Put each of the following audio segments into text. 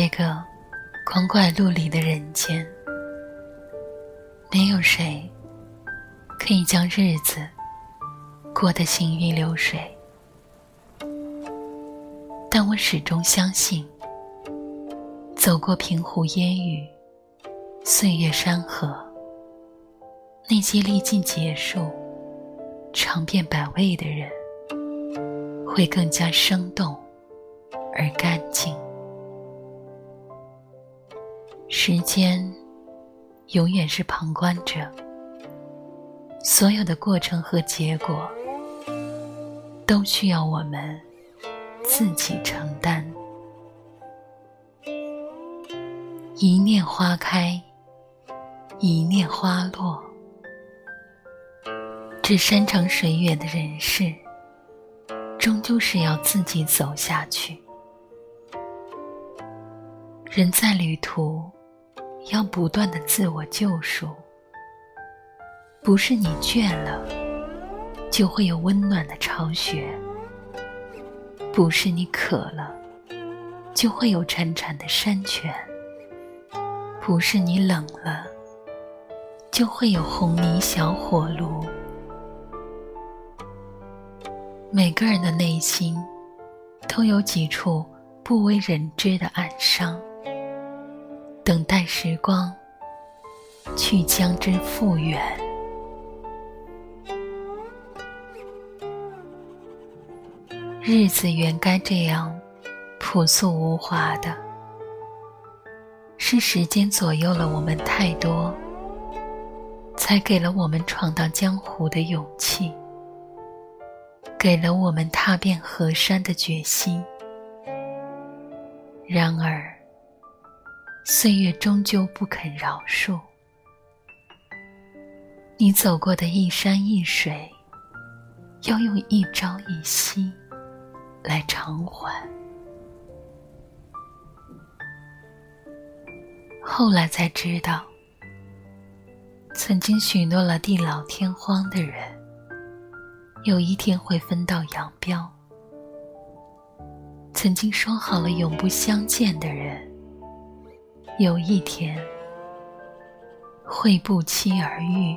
这个光怪陆离的人间，没有谁可以将日子过得行云流水。但我始终相信，走过平湖烟雨、岁月山河，那些历尽劫数、尝遍百味的人，会更加生动而干净。时间永远是旁观者，所有的过程和结果都需要我们自己承担。一念花开，一念花落，这山长水远的人世，终究是要自己走下去。人在旅途。要不断的自我救赎，不是你倦了就会有温暖的巢穴，不是你渴了就会有潺潺的山泉，不是你冷了就会有红泥小火炉。每个人的内心都有几处不为人知的暗伤。等待时光去将之复原。日子原该这样朴素无华的，是时间左右了我们太多，才给了我们闯荡江湖的勇气，给了我们踏遍河山的决心。然而。岁月终究不肯饶恕，你走过的一山一水，要用一朝一夕来偿还。后来才知道，曾经许诺了地老天荒的人，有一天会分道扬镳；曾经说好了永不相见的人。有一天会不期而遇，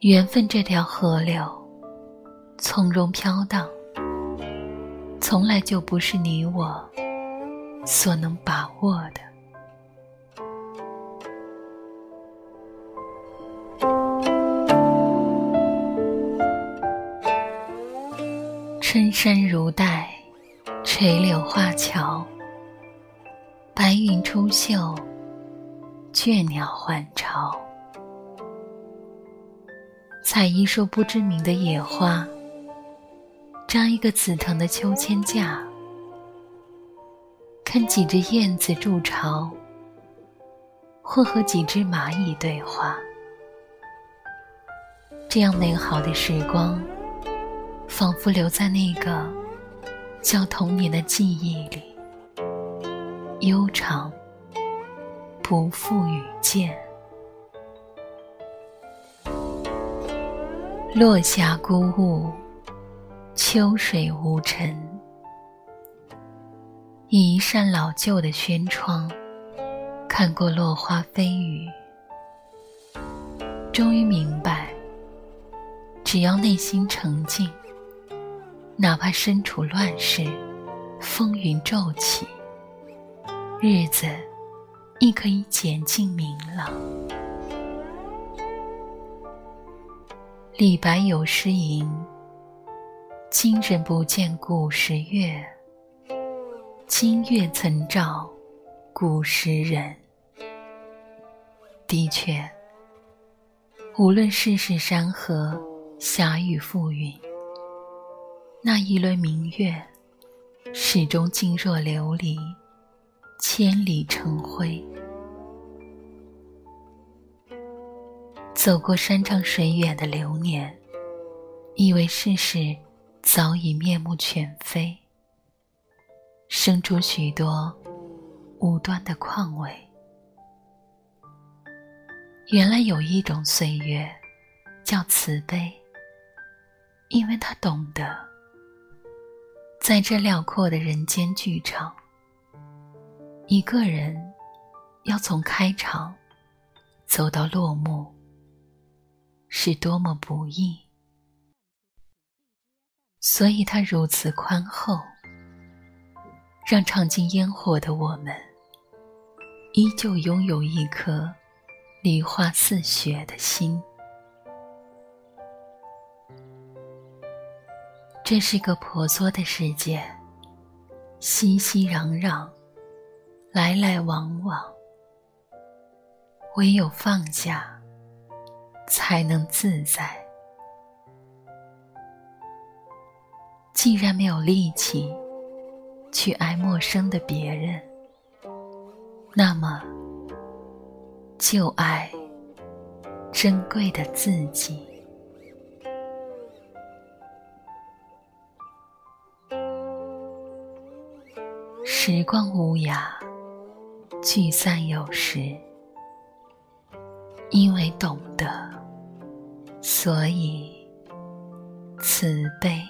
缘分这条河流从容飘荡，从来就不是你我所能把握的。春山如黛，垂柳画桥。白云出岫，倦鸟还巢。采一束不知名的野花，扎一个紫藤的秋千架，看几只燕子筑巢，或和几只蚂蚁对话。这样美好的时光，仿佛留在那个叫童年的记忆里。悠长，不复与见。落霞孤鹜，秋水无尘。以一扇老旧的轩窗，看过落花飞雨，终于明白，只要内心澄净，哪怕身处乱世，风云骤起。日子亦可以简静明朗。李白有诗吟：“今人不见古时月，今月曾照古时人。”的确，无论世事山河、霞雨浮云，那一轮明月始终静若琉璃。千里成灰，走过山长水远的流年，以为世事早已面目全非，生出许多无端的况味。原来有一种岁月，叫慈悲，因为他懂得，在这辽阔的人间剧场。一个人要从开场走到落幕，是多么不易。所以他如此宽厚，让尝尽烟火的我们，依旧拥有一颗梨花似雪的心。这是个婆娑的世界，熙熙攘攘，来来往往。唯有放下，才能自在。既然没有力气去爱陌生的别人，那么就爱珍贵的自己。时光无涯，聚散有时。因为懂得，所以慈悲。